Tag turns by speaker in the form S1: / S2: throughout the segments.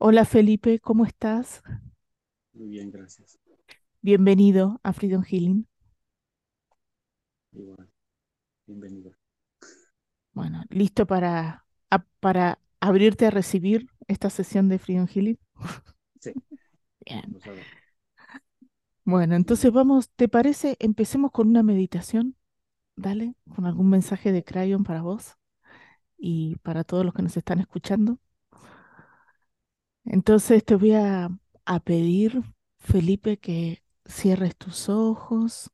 S1: Hola Felipe, ¿cómo estás?
S2: Muy bien, gracias.
S1: Bienvenido a Freedom Healing.
S2: Igual, bienvenido.
S1: Bueno, ¿listo para, para abrirte a recibir esta sesión de Freedom Healing?
S2: Sí.
S1: Bien. Bueno, entonces vamos, ¿te parece? Empecemos con una meditación. Dale, con algún mensaje de Crayon para vos y para todos los que nos están escuchando. Entonces te voy a, a pedir, Felipe, que cierres tus ojos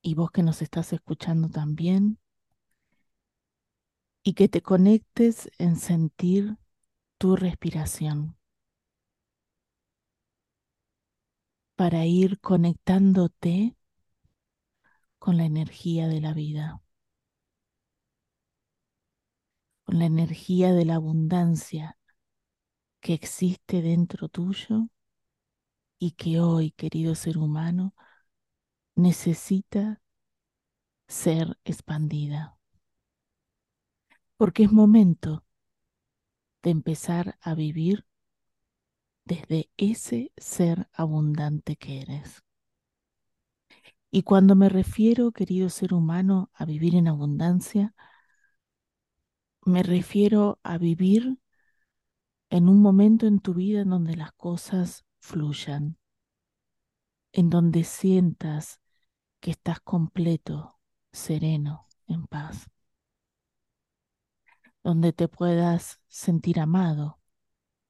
S1: y vos que nos estás escuchando también, y que te conectes en sentir tu respiración. para ir conectándote con la energía de la vida, con la energía de la abundancia que existe dentro tuyo y que hoy, querido ser humano, necesita ser expandida. Porque es momento de empezar a vivir desde ese ser abundante que eres. Y cuando me refiero, querido ser humano, a vivir en abundancia, me refiero a vivir en un momento en tu vida en donde las cosas fluyan, en donde sientas que estás completo, sereno, en paz, donde te puedas sentir amado,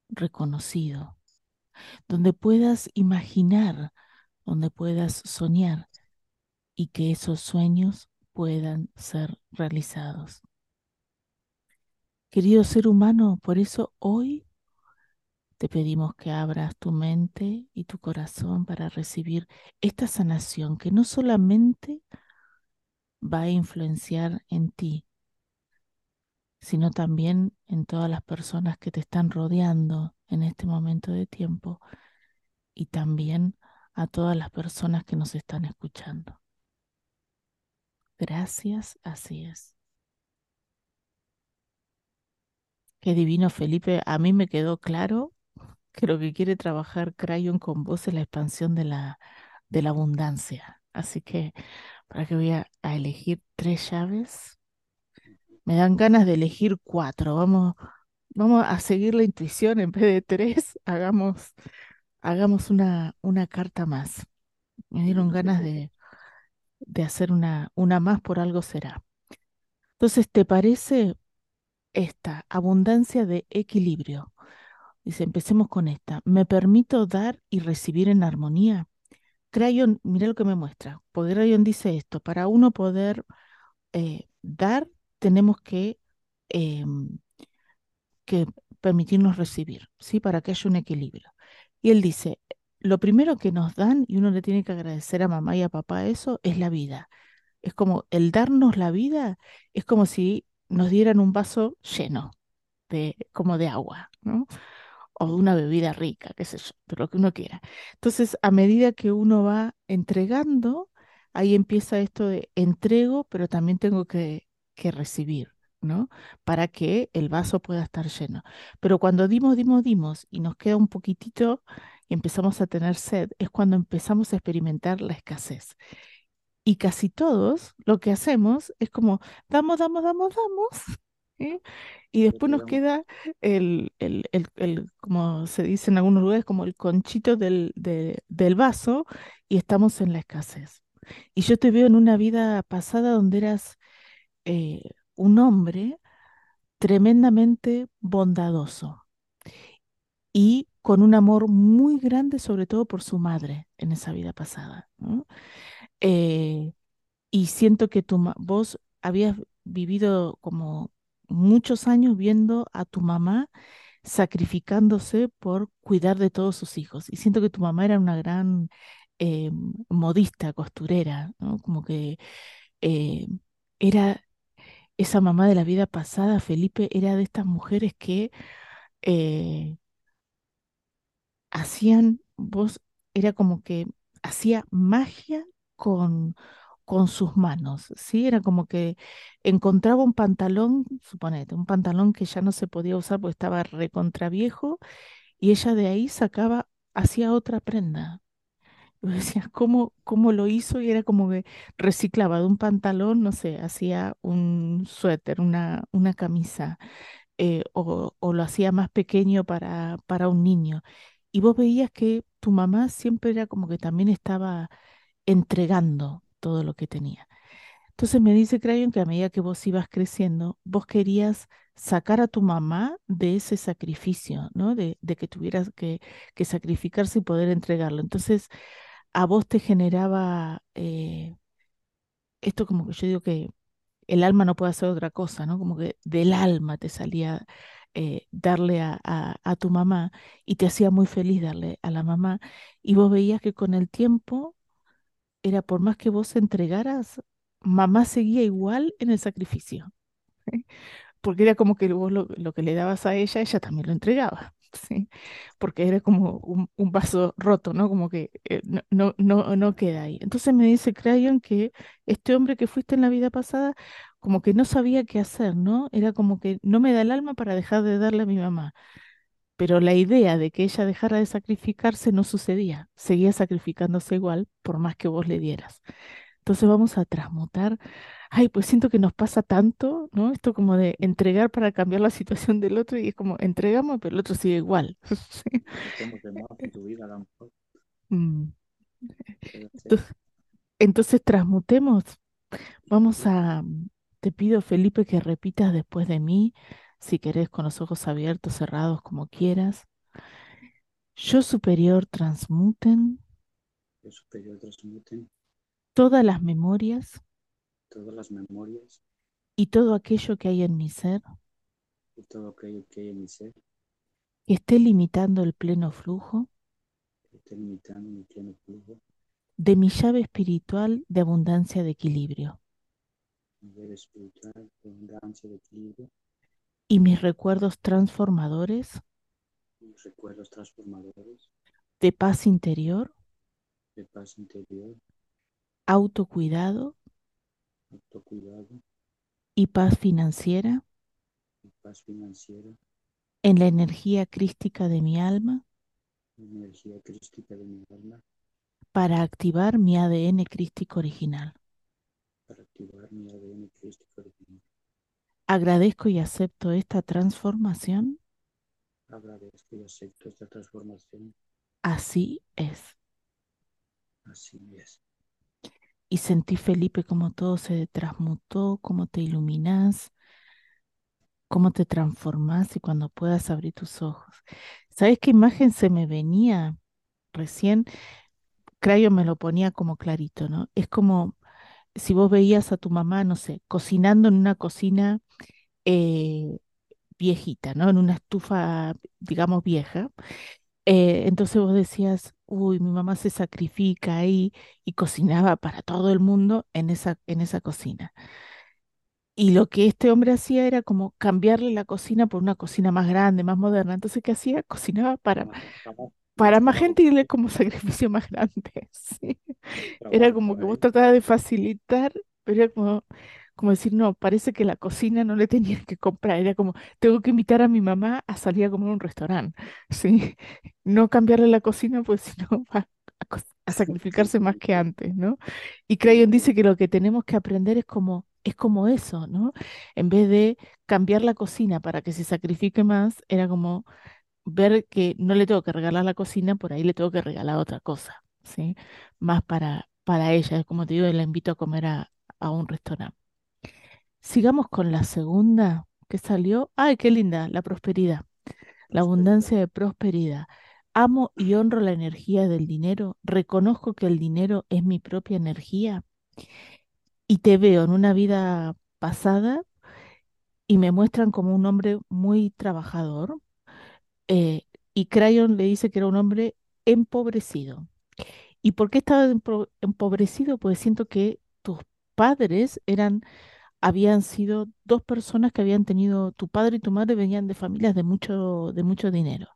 S1: reconocido, donde puedas imaginar, donde puedas soñar y que esos sueños puedan ser realizados. Querido ser humano, por eso hoy te pedimos que abras tu mente y tu corazón para recibir esta sanación que no solamente va a influenciar en ti, sino también en todas las personas que te están rodeando en este momento de tiempo y también a todas las personas que nos están escuchando. Gracias, así es. Qué divino, Felipe. A mí me quedó claro que lo que quiere trabajar Crayon con vos es la expansión de la, de la abundancia. Así que, para que voy a, a elegir tres llaves. Me dan ganas de elegir cuatro. Vamos, Vamos a seguir la intuición en vez de tres, hagamos, hagamos una, una carta más. Me dieron ganas de, de hacer una, una más, por algo será. Entonces, ¿te parece esta abundancia de equilibrio? Dice, empecemos con esta. ¿Me permito dar y recibir en armonía? Crayon, mira lo que me muestra. Crayon dice esto, para uno poder eh, dar, tenemos que em, que permitirnos recibir, ¿sí? Para que haya un equilibrio. Y él dice, lo primero que nos dan, y uno le tiene que agradecer a mamá y a papá eso, es la vida. Es como el darnos la vida, es como si nos dieran un vaso lleno, de, como de agua. O de una bebida rica, qué sé yo, de lo que uno quiera. Entonces, a medida que uno va entregando, ahí empieza esto de entrego, pero también tengo que, que recibir. ¿no? Para que el vaso pueda estar lleno. Pero cuando dimos, dimos, dimos y nos queda un poquitito y empezamos a tener sed, es cuando empezamos a experimentar la escasez. Y casi todos lo que hacemos es como, damos, damos, damos, damos. Y después nos queda el, el, el, como se dice en algunos lugares, como el conchito del, del vaso y estamos en la escasez. Y yo te veo en una vida pasada donde eras eh, un hombre tremendamente bondadoso y con un amor muy grande, sobre todo por su madre en esa vida pasada. Eh, y siento que tu vos habías vivido como muchos años viendo a tu mamá sacrificándose por cuidar de todos sus hijos. Y siento que tu mamá era una gran eh, modista, costurera. Como que eh, era esa mamá de la vida pasada, Felipe, era de estas mujeres que hacían, vos, era como que hacía magia con, con sus manos, ¿sí? Era como que encontraba un pantalón, suponete, un pantalón que ya no se podía usar porque estaba recontra viejo, y ella de ahí sacaba, hacía otra prenda. Y decías, ¿cómo, cómo lo hizo? Y era como que reciclaba de un pantalón, no sé, hacía un suéter, una, una camisa, eh, o, o lo hacía más pequeño para, para un niño. Y vos veías que tu mamá siempre era como que también estaba entregando todo lo que tenía. Entonces me dice Crayon que a medida que vos ibas creciendo, vos querías sacar a tu mamá de ese sacrificio, ¿no? De, que tuvieras que, que sacrificarse y poder entregarlo. Entonces, a vos te generaba eh, esto como que yo digo que el alma no puede hacer otra cosa, ¿no? Como que del alma te salía eh, darle a, a, a tu mamá y te hacía muy feliz darle a la mamá. Y vos veías que con el tiempo era por más que vos entregaras, mamá seguía igual en el sacrificio. Porque era como que vos lo, que le dabas a ella, ella también lo entregaba. ¿sí? Porque era como un, un vaso roto, ¿no? Como que eh, no, no, no, no queda ahí. Entonces me dice Crayon que este hombre que fuiste en la vida pasada, como que no sabía qué hacer, ¿no? Era como que no me da el alma para dejar de darle a mi mamá. Pero la idea de que ella dejara de sacrificarse no sucedía, seguía sacrificándose igual por más que vos le dieras. Entonces vamos a transmutar. Ay, pues siento que nos pasa tanto, ¿no? Esto como de entregar para cambiar la situación del otro y es como entregamos, pero el otro sigue igual. Entonces, entonces transmutemos. Vamos a, te pido, Felipe, que repitas después de mí, si querés, con los ojos abiertos, cerrados, como quieras. Yo superior transmuten.
S2: Yo superior transmuten.
S1: Todas las memorias.
S2: Todas las memorias.
S1: Y todo aquello que hay en mi ser.
S2: Y todo aquello que hay en mi ser.
S1: Que esté limitando el pleno flujo.
S2: Que esté limitando mi pleno flujo,
S1: de mi llave espiritual de abundancia de equilibrio.
S2: Mi ver espiritual, de abundancia, de equilibrio,
S1: y mis recuerdos transformadores.
S2: Mis recuerdos transformadores,
S1: de paz interior,
S2: de paz interior,
S1: autocuidado.
S2: Autocuidado.
S1: Y paz financiera.
S2: Y paz financiera,
S1: en la energía crística de mi alma.
S2: Energía crística de mi alma.
S1: Para activar mi ADN crístico original.
S2: para activar mi ADN crístico original.
S1: Agradezco y acepto esta transformación,
S2: Agradezco y acepto esta transformación.
S1: así es.
S2: Así es.
S1: Y sentí, Felipe, como todo se transmutó, cómo te iluminás, cómo te transformás y cuando puedas abrir tus ojos. ¿Sabes qué imagen se me venía recién? Crayo me lo ponía como clarito, ¿no? Es como si vos veías a tu mamá, no sé, cocinando en una cocina eh, viejita, ¿no? En una estufa, digamos, vieja. Eh, entonces vos decías, uy, mi mamá se sacrifica ahí y cocinaba para todo el mundo en esa, en esa cocina. Y lo que este hombre hacía era como cambiarle la cocina por una cocina más grande, más moderna. Entonces, ¿qué hacía? Cocinaba para, para
S2: más
S1: gente y como sacrificio más grande. sí. Era como que vos tratabas de facilitar, pero era como, como decir, no, parece que la cocina no le tenías que comprar. Era como, tengo que invitar a mi mamá a salir a comer a un restaurante. Sí, no cambiarle la cocina, pues si no va a, a sacrificarse más que antes, ¿no? Y Crayon dice que lo que tenemos que aprender es como, es como eso, ¿no? En vez de cambiar la cocina para que se sacrifique más, era como ver que no le tengo que regalar la cocina, por ahí le tengo que regalar otra cosa, ¿sí? Más para, para ella, como te digo, la invito a comer a, a un restaurante. Sigamos con la segunda que salió. ¡Ay, qué linda! La prosperidad, la abundancia de prosperidad. Amo y honro la energía del dinero, reconozco que el dinero es mi propia energía y te veo en una vida pasada y me muestran como un hombre muy trabajador. Eh, y Crayon le dice que era un hombre empobrecido. ¿Y por qué estaba empobrecido? Pues siento que tus padres eran, habían sido dos personas que habían tenido, tu padre y tu madre venían de familias de mucho, de mucho dinero.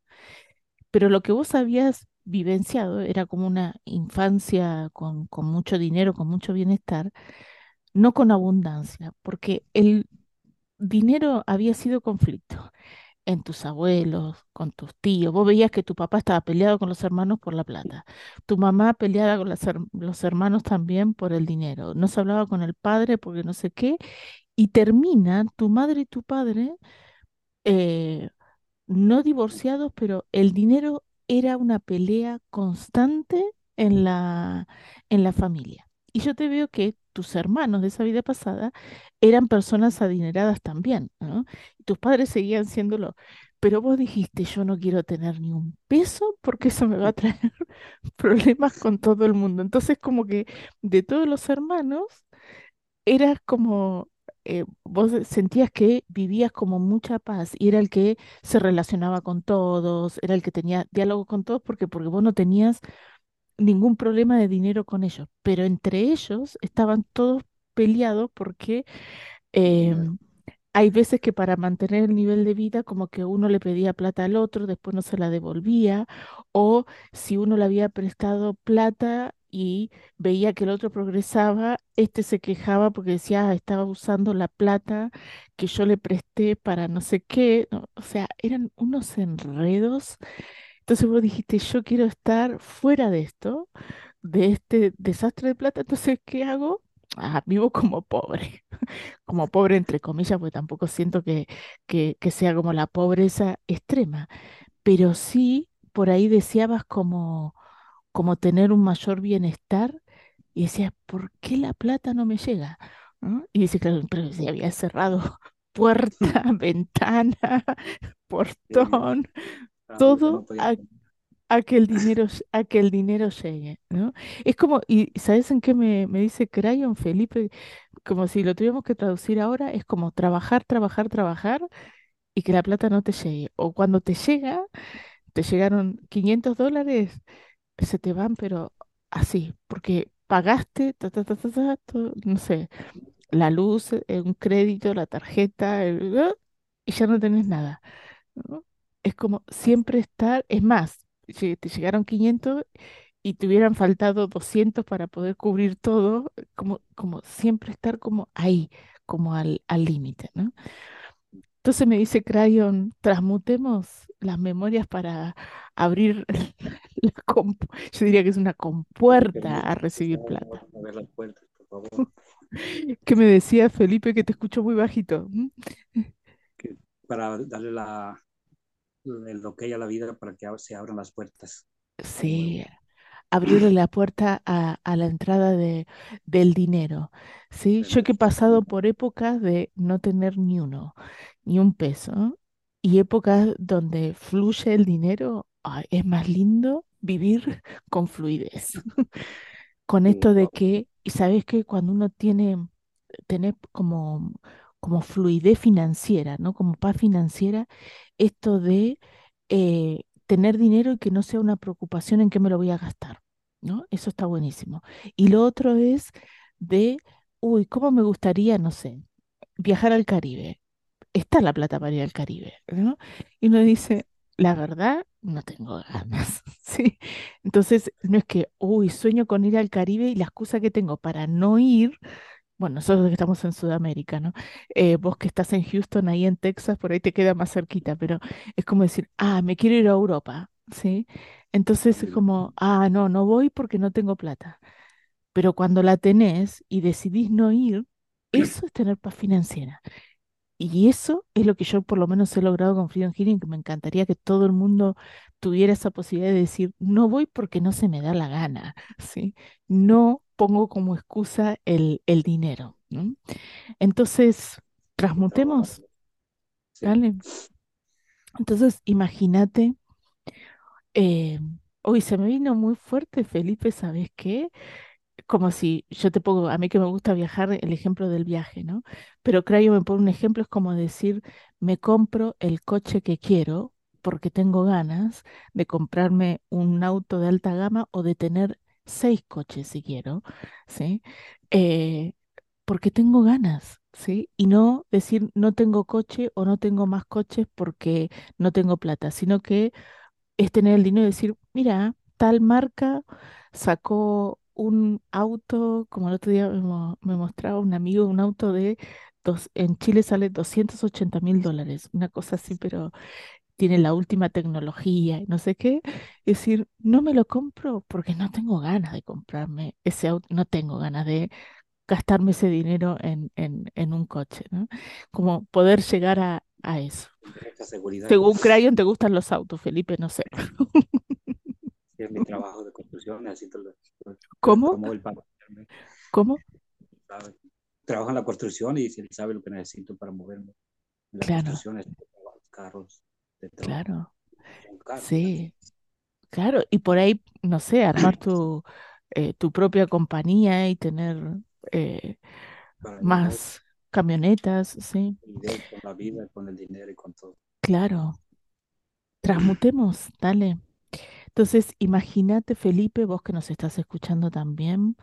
S1: Pero lo que vos habías vivenciado era como una infancia con, con mucho dinero, con mucho bienestar, no con abundancia, porque el dinero había sido conflicto en tus abuelos, con tus tíos. Vos veías que tu papá estaba peleado con los hermanos por la plata, tu mamá peleada con los hermanos también por el dinero. No se hablaba con el padre porque no sé qué, y termina tu madre y tu padre eh, no divorciados, pero el dinero era una pelea constante en la, en la familia. Y yo te veo que tus hermanos de esa vida pasada eran personas adineradas también, ¿no? Tus padres seguían siéndolo. Pero vos dijiste, yo no quiero tener ni un peso porque eso me va a traer problemas con todo el mundo. Entonces, como que de todos los hermanos, eras como, eh, vos sentías que vivías como mucha paz y era el que se relacionaba con todos, era el que tenía diálogo con todos porque, porque vos no tenías ningún problema de dinero con ellos, pero entre ellos estaban todos peleados porque em, hay veces que para mantener el nivel de vida, como que uno le pedía plata al otro, después no se la devolvía, o si uno le había prestado plata y veía que el otro progresaba, este se quejaba porque decía, "Ah, estaba usando la plata que yo le presté para no sé qué. O sea, eran unos enredos. Entonces vos dijiste, yo quiero estar fuera de esto, de este desastre de plata, entonces, ¿qué hago? Ah, vivo como pobre como pobre entre comillas, porque tampoco siento que, que, que sea como la pobreza extrema, pero sí por ahí deseabas como, como tener un mayor bienestar y decías, ¿por qué la plata no me llega? ¿no? Y dice, claro, pero si había cerrado puerta, ventana, portón, todo a, a que el dinero, a que el dinero llegue, ¿no? Es como, y ¿sabes en qué me, me dice Crayon, Felipe? Como si lo tuviéramos que traducir ahora, es como trabajar, trabajar, trabajar y que la plata no te llegue. O cuando te llega, te llegaron 500 dólares, se te van, pero así, porque pagaste, ta, ta, ta, ta, ta, todo, no sé, la luz, eh, un crédito, la tarjeta, el- y ya no tenés nada. ¿no? Es como siempre estar, es más, te llegaron 500 y te hubieran faltado 200 para poder cubrir todo, como, como siempre estar como ahí, como al límite, ¿no? Entonces me dice Crayon, transmutemos las memorias para abrir la yo diría que es una compuerta a
S2: que
S1: recibir plata. ¿Qué me decía Felipe que te escucho muy bajito?
S2: Que- para darle la, el ok a la vida para que se abran las puertas.
S1: Sí, abrirle la puerta a, a la entrada de, del dinero. ¿sí? Yo que he pasado por épocas de no tener ni uno, ni un peso, y épocas donde fluye el dinero, ay, es más lindo vivir con fluidez. Con esto de que, y sabes que cuando uno tiene, tener como, como fluidez financiera, ¿no? Como paz financiera, esto de eh, tener dinero y que no sea una preocupación en qué me lo voy a gastar, ¿no? Eso está buenísimo. Y lo otro es de, uy, ¿cómo me gustaría, no sé, viajar al Caribe? Está la plata para ir al Caribe, ¿no? Y uno dice, la verdad, no tengo ganas, ¿sí? Entonces, no es que, uy, sueño con ir al Caribe y la excusa que tengo para no ir bueno, nosotros que estamos en Sudamérica, ¿no? Eh, vos que estás en Houston, ahí en Texas, por ahí te queda más cerquita, pero es como decir, ah, me quiero ir a Europa, ¿sí? Entonces es como, ah, no, no voy porque no tengo plata. Pero cuando la tenés y decidís no ir, eso es tener paz financiera. Y eso es lo que yo por lo menos he logrado con Freedom Healing, que me encantaría que todo el mundo tuviera esa posibilidad de decir, no voy porque no se me da la gana, ¿sí? No pongo como excusa el, el dinero, ¿no? Entonces, transmutemos, ¿vale? Entonces, imagínate, eh, hoy se me vino muy fuerte, Felipe, ¿sabes qué? como si yo te pongo, a mí que me gusta viajar, el ejemplo del viaje, ¿no? Pero Crayo me pone un ejemplo, es como decir, me compro el coche que quiero porque tengo ganas de comprarme un auto de alta gama o de tener seis coches si quiero, ¿sí? Eh, porque tengo ganas, ¿sí? Y no decir no tengo coche o no tengo más coches porque no tengo plata, sino que es tener el dinero y decir, mira, tal marca sacó un auto, como el otro día me, me mostraba un amigo, un auto de, dos, en Chile sale doscientos ochenta mil dólares, una cosa así, pero tiene la última tecnología y no sé qué. Es decir, no me lo compro porque no tengo ganas de comprarme ese auto, no tengo ganas de gastarme ese dinero en, en, en un coche, ¿no? Como poder llegar a, a eso. Según Crayon, ¿te gustan los autos, Felipe? No sé.
S2: Si es mi trabajo de construcción, necesito el, el
S1: ¿Cómo? ¿Cómo?
S2: Trabajo en la construcción y si él sabe lo que necesito para moverme. En la
S1: Claro,
S2: construcción es carros de
S1: claro. Sí, claro. Y por ahí, no sé, armar tu, eh, tu propia compañía y tener eh, más camionetas, sí,
S2: con la vida, con el dinero y con todo.
S1: claro. Transmutemos, dale. Entonces, imagínate, Felipe, vos que nos estás escuchando también,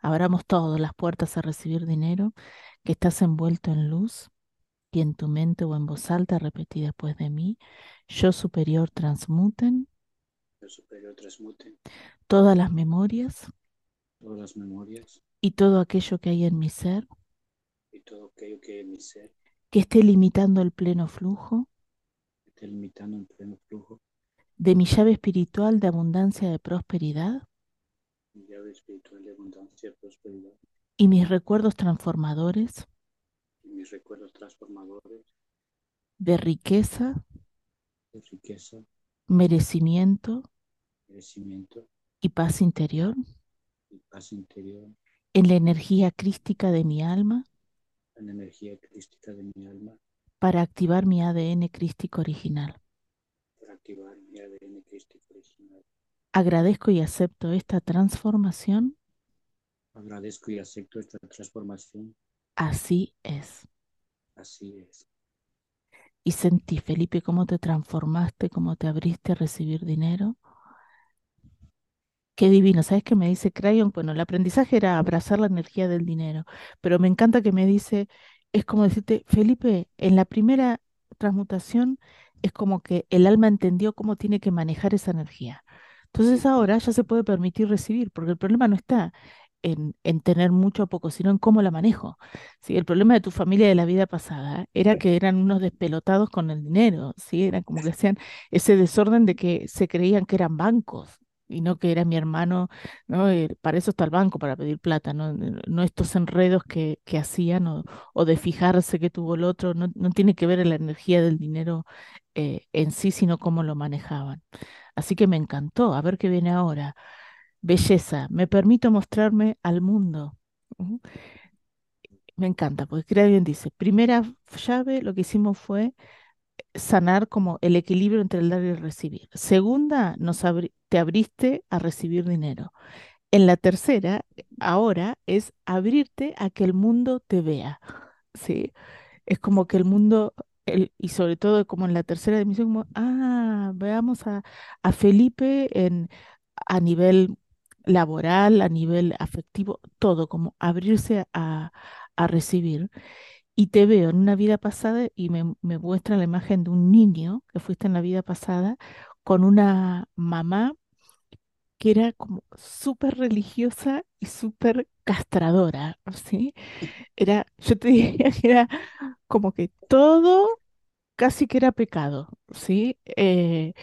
S1: abramos todas las puertas a recibir dinero, que estás envuelto en luz y en tu mente o en voz alta repetí después de mí, yo superior transmuten.
S2: El superior transmute
S1: todas las memorias.
S2: Todas las memorias.
S1: Y todo aquello que hay en mi ser.
S2: Y todo aquello que en mi ser.
S1: Que esté limitando el pleno flujo.
S2: Esté limitando en pleno flujo,
S1: de mi llave espiritual de abundancia de prosperidad.
S2: Mi llave espiritual de abundancia, prosperidad.
S1: Y mis recuerdos transformadores
S2: mis recuerdos transformadores.
S1: De riqueza,
S2: de riqueza,
S1: merecimiento.
S2: Merecimiento.
S1: Y paz interior.
S2: Y paz interior,
S1: en la energía crística de mi alma.
S2: En la energía crística de mi alma.
S1: Para activar mi ADN crístico original.
S2: para activar mi ADN crístico original.
S1: Agradezco y acepto esta transformación,
S2: Agradezco y acepto esta transformación.
S1: así es.
S2: Así es.
S1: Y sentí, Felipe, cómo te transformaste, cómo te abriste a recibir dinero. Qué divino. ¿Sabes qué me dice Crayon? Bueno, el aprendizaje era abrazar la energía del dinero, pero me encanta que me dice, es como decirte, Felipe, en la primera transmutación es como que el alma entendió cómo tiene que manejar esa energía. Entonces ahora ya se puede permitir recibir, porque el problema no está en, en tener mucho o poco, sino en cómo la manejo. ¿sí? El problema de tu familia de la vida pasada era que eran unos despelotados con el dinero, ¿sí? Era como que hacían ese desorden de que se creían que eran bancos y no que era mi hermano, ¿no? Eh, para eso está el banco, para pedir plata, no, no no estos enredos que, que hacían o, o de fijarse que tuvo el otro, no, no tiene que ver en la energía del dinero eh, en sí, sino cómo lo manejaban. Así que me encantó, a ver qué viene ahora. Belleza, me permito mostrarme al mundo. Me encanta, porque bien dice, primera llave, lo que hicimos fue sanar como el equilibrio entre el dar y el recibir. Segunda, nos te abriste a recibir dinero. En la tercera, ahora es abrirte a que el mundo te vea, ¿sí? Es como que el mundo, y sobre todo como en la tercera dimensión, como, ah, veamos a, a Felipe en, a nivel laboral, a nivel afectivo, todo, como abrirse a, a recibir. Y te veo en una vida pasada y me, me muestra la imagen de un niño que fuiste en la vida pasada con una mamá que era como súper religiosa y súper castradora, ¿sí? Era, yo te diría que era como que todo casi que era pecado, ¿sí? Eh,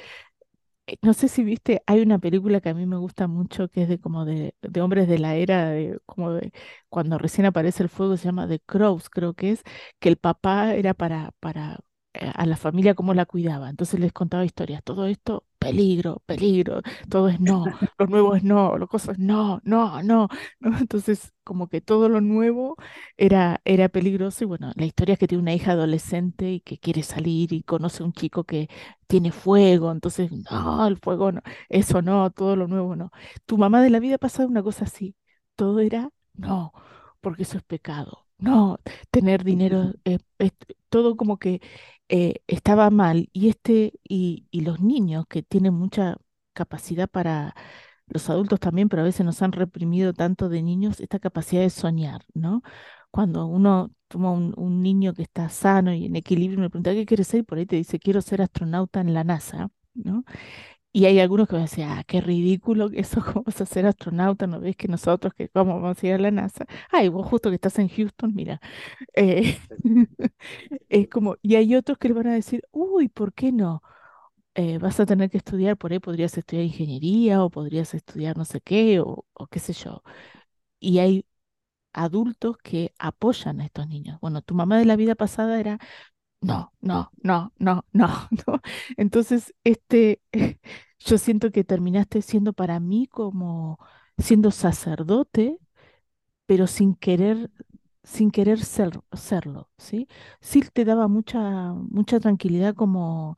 S1: no sé si viste, hay una película que a mí me gusta mucho que es de como de, de hombres de la era, de, como de cuando recién aparece el fuego, se llama The Crows, creo que es, que el papá era para, para eh, a la familia cómo la cuidaba. Entonces les contaba historias, todo esto, peligro, peligro, todo es no, lo nuevo es no, lo cosas no, no, no, ¿no? Entonces como que todo lo nuevo era, era peligroso y bueno, la historia es que tiene una hija adolescente y que quiere salir y conoce a un chico que tiene fuego, entonces, no, el fuego no, eso no, todo lo nuevo no. Tu mamá de la vida pasada una cosa así, todo era, no, porque eso es pecado. No, tener dinero, eh, es- todo como que eh, estaba mal. Y este, y, los niños que tienen mucha capacidad para, los adultos también, pero a veces nos han reprimido tanto de niños esta capacidad de soñar, ¿no? Cuando uno toma un, un niño que está sano y en equilibrio me pregunta, ¿qué quieres ser? Y por ahí te dice, quiero ser astronauta en la NASA, ¿no? Y hay algunos que van a decir, ah, qué ridículo que eso, ¿cómo vas a ser astronauta? ¿No ves que nosotros que cómo vamos a ir a la NASA? Ay, vos justo que estás en Houston, mira. eh, es como, y hay otros que le van a decir, uy, ¿por qué no? Eh, vas a tener que estudiar, por ahí podrías estudiar ingeniería o podrías estudiar no sé qué o, o qué sé yo. Y hay adultos que apoyan a estos niños. Bueno, tu mamá de la vida pasada era no, no, no, no, no. Entonces, este, yo siento que terminaste siendo para mí como siendo sacerdote, pero sin querer, sin querer ser, serlo, ¿sí? Sí te daba mucha, mucha tranquilidad como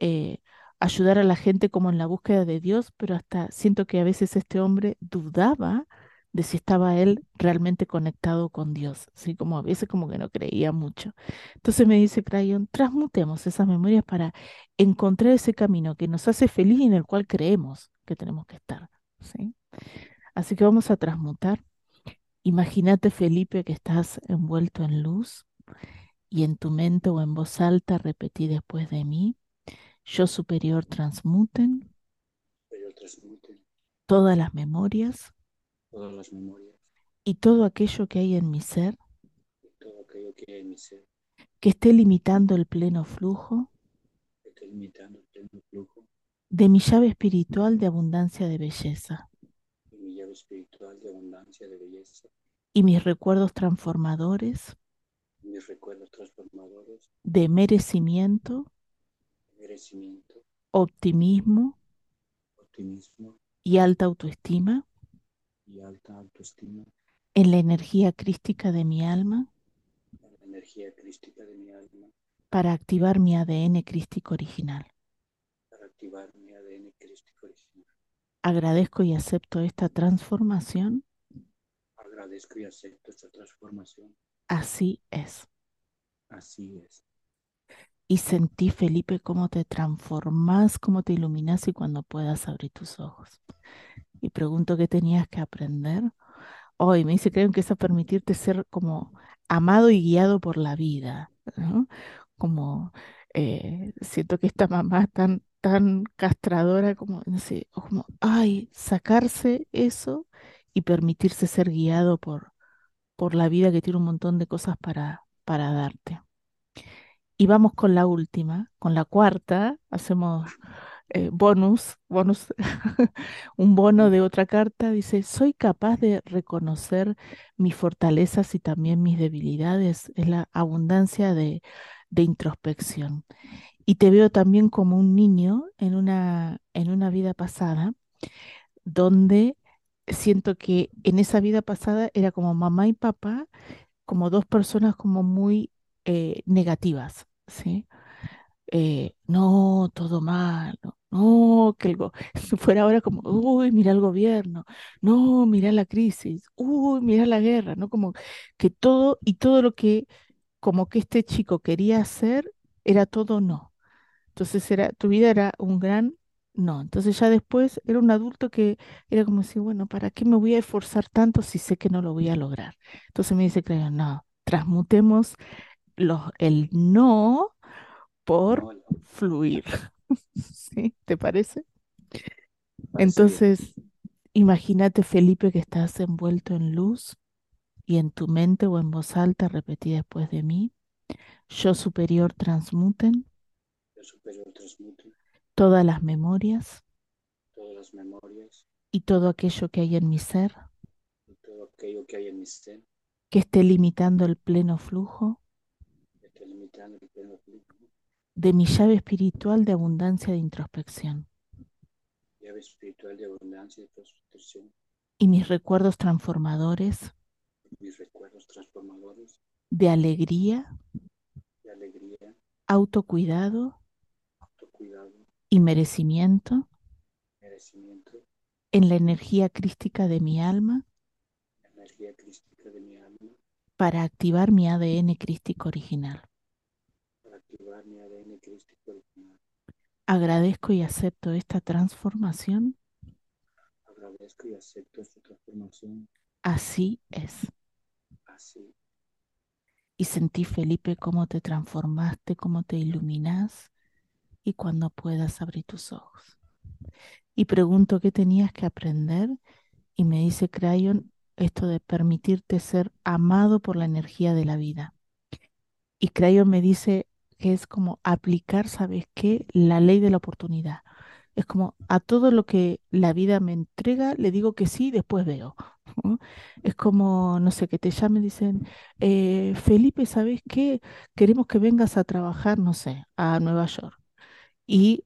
S1: eh, ayudar a la gente como en la búsqueda de Dios, pero hasta siento que a veces este hombre dudaba de si estaba él realmente conectado con Dios, ¿sí? Como a veces como que no creía mucho. Entonces me dice Crayon, transmutemos esas memorias para encontrar ese camino que nos hace feliz y en el cual creemos que tenemos que estar, ¿sí? Así que vamos a transmutar. Imagínate, Felipe, que estás envuelto en luz y en tu mente o en voz alta repetí después de mí, yo superior transmuten
S2: Superior transmute
S1: todas las memorias
S2: todas las memorias.
S1: Y todo aquello que hay en mi ser
S2: y todo aquello que hay en mi ser.
S1: que esté limitando el pleno flujo
S2: que esté limitando el pleno flujo.
S1: de mi llave espiritual de abundancia de belleza.
S2: Y mi llave espiritual de abundancia de belleza.
S1: Y mis recuerdos transformadores
S2: y mis recuerdos transformadores.
S1: de merecimiento,
S2: de merecimiento,
S1: optimismo
S2: optimismo.
S1: y alta autoestima
S2: y alta autoestima
S1: en la energía crística de mi alma
S2: en la energía crística de mi alma
S1: para activar mi ADN crístico original.
S2: para activar mi ADN crístico original.
S1: Agradezco y acepto esta transformación.
S2: Agradezco y acepto esta transformación.
S1: Así es.
S2: Así es.
S1: Y sentí, Felipe, cómo te transformás, cómo te iluminas y cuando puedas abrir tus ojos. Y pregunto qué tenías que aprender. Hoy me dice, creo que es a permitirte ser como amado y guiado por la vida, ¿no? Como eh, siento que esta mamá tan, tan castradora, como, como, ay, sacarse eso y permitirse ser guiado por, por la vida que tiene un montón de cosas para, para darte. Y vamos con la última, con la cuarta, hacemos eh, bonus, bonus, un bono de otra carta, dice, soy capaz de reconocer mis fortalezas y también mis debilidades, es la abundancia de, de introspección. Y te veo también como un niño en una, en una vida pasada, donde siento que en esa vida pasada era como mamá y papá, como dos personas como muy eh, negativas, ¿sí? Eh, no, todo mal, no, que algo fuera ahora como, uy, mira el gobierno, no, mira la crisis, uy, mira la guerra, ¿no? Como que todo y todo lo que como que este chico quería hacer era todo no. Entonces era, tu vida era un gran no. Entonces ya después era un adulto que era como decir, bueno, ¿para qué me voy a esforzar tanto si sé que no lo voy a lograr? Entonces me dice, creo, no, transmutemos los, el no por fluir. ¿Sí? ¿Te parece? Entonces, imagínate, Felipe, que estás envuelto en luz y en tu mente o en voz alta repetí después de mí, yo superior transmuten
S2: Yo superior transmute
S1: todas las memorias
S2: todas las memorias
S1: y todo aquello que hay en mi ser
S2: y todo aquello que hay en mi ser
S1: que esté limitando el pleno flujo
S2: que esté limitando el pleno flujo,
S1: de mi llave espiritual de abundancia de introspección.
S2: Llave espiritual de abundancia y
S1: mis recuerdos transformadores
S2: mis recuerdos transformadores.
S1: de alegría,
S2: de alegría,
S1: autocuidado
S2: autocuidado,
S1: y merecimiento
S2: merecimiento,
S1: en la energía crística de mi alma
S2: en energía crística de mi alma.
S1: para activar mi ADN crístico original.
S2: para activar mi ADN crístico original.
S1: Agradezco y acepto esta transformación.
S2: Agradezco y acepto esta transformación
S1: Así es.
S2: así.
S1: Y sentí, Felipe, cómo te transformaste, cómo te iluminas y cuando puedas abrir tus ojos. Y pregunto qué tenías que aprender y me dice Crayon esto de permitirte ser amado por la energía de la vida. Y Crayon me dice que es como aplicar, ¿sabes qué? La ley de la oportunidad. Es como a todo lo que la vida me entrega, le digo que sí, después veo. Es como, no sé, que te llamen dicen, eh, Felipe, ¿sabes qué? Queremos que vengas a trabajar, no sé, a Nueva York. Y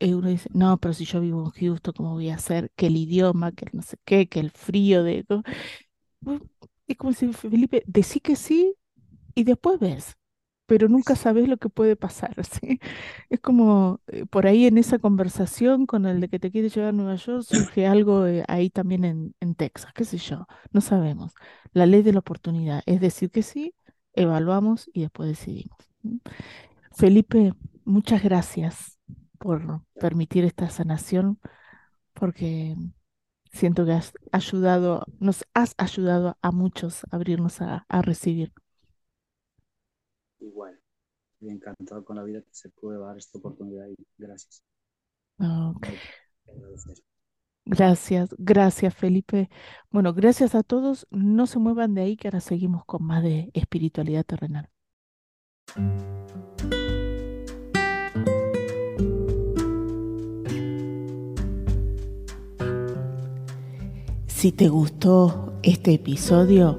S1: eh, uno dice, no, pero si yo vivo en Houston, ¿cómo voy a hacer? Que el idioma, que el no sé qué, que el frío de... Es como si, Felipe, decí que sí y después ves, pero nunca sabes lo que puede pasar, ¿sí? Es como eh, por ahí en esa conversación con el de que te quiere llevar a Nueva York surge algo eh, ahí también en, en Texas, qué sé yo, no sabemos. La ley de la oportunidad es decir que sí, evaluamos y después decidimos. Felipe, muchas gracias por permitir esta sanación, porque siento que has ayudado, nos has ayudado a muchos a abrirnos a, a recibir.
S2: Igual. Estoy encantado con la vida que se puede dar esta oportunidad y gracias. Agradecer.
S1: gracias, gracias Felipe. Bueno, gracias a todos. No se muevan de ahí que ahora seguimos con más de espiritualidad terrenal. Si te gustó este episodio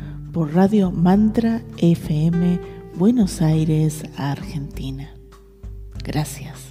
S1: por Radio Mantra FM Buenos Aires, Argentina. Gracias.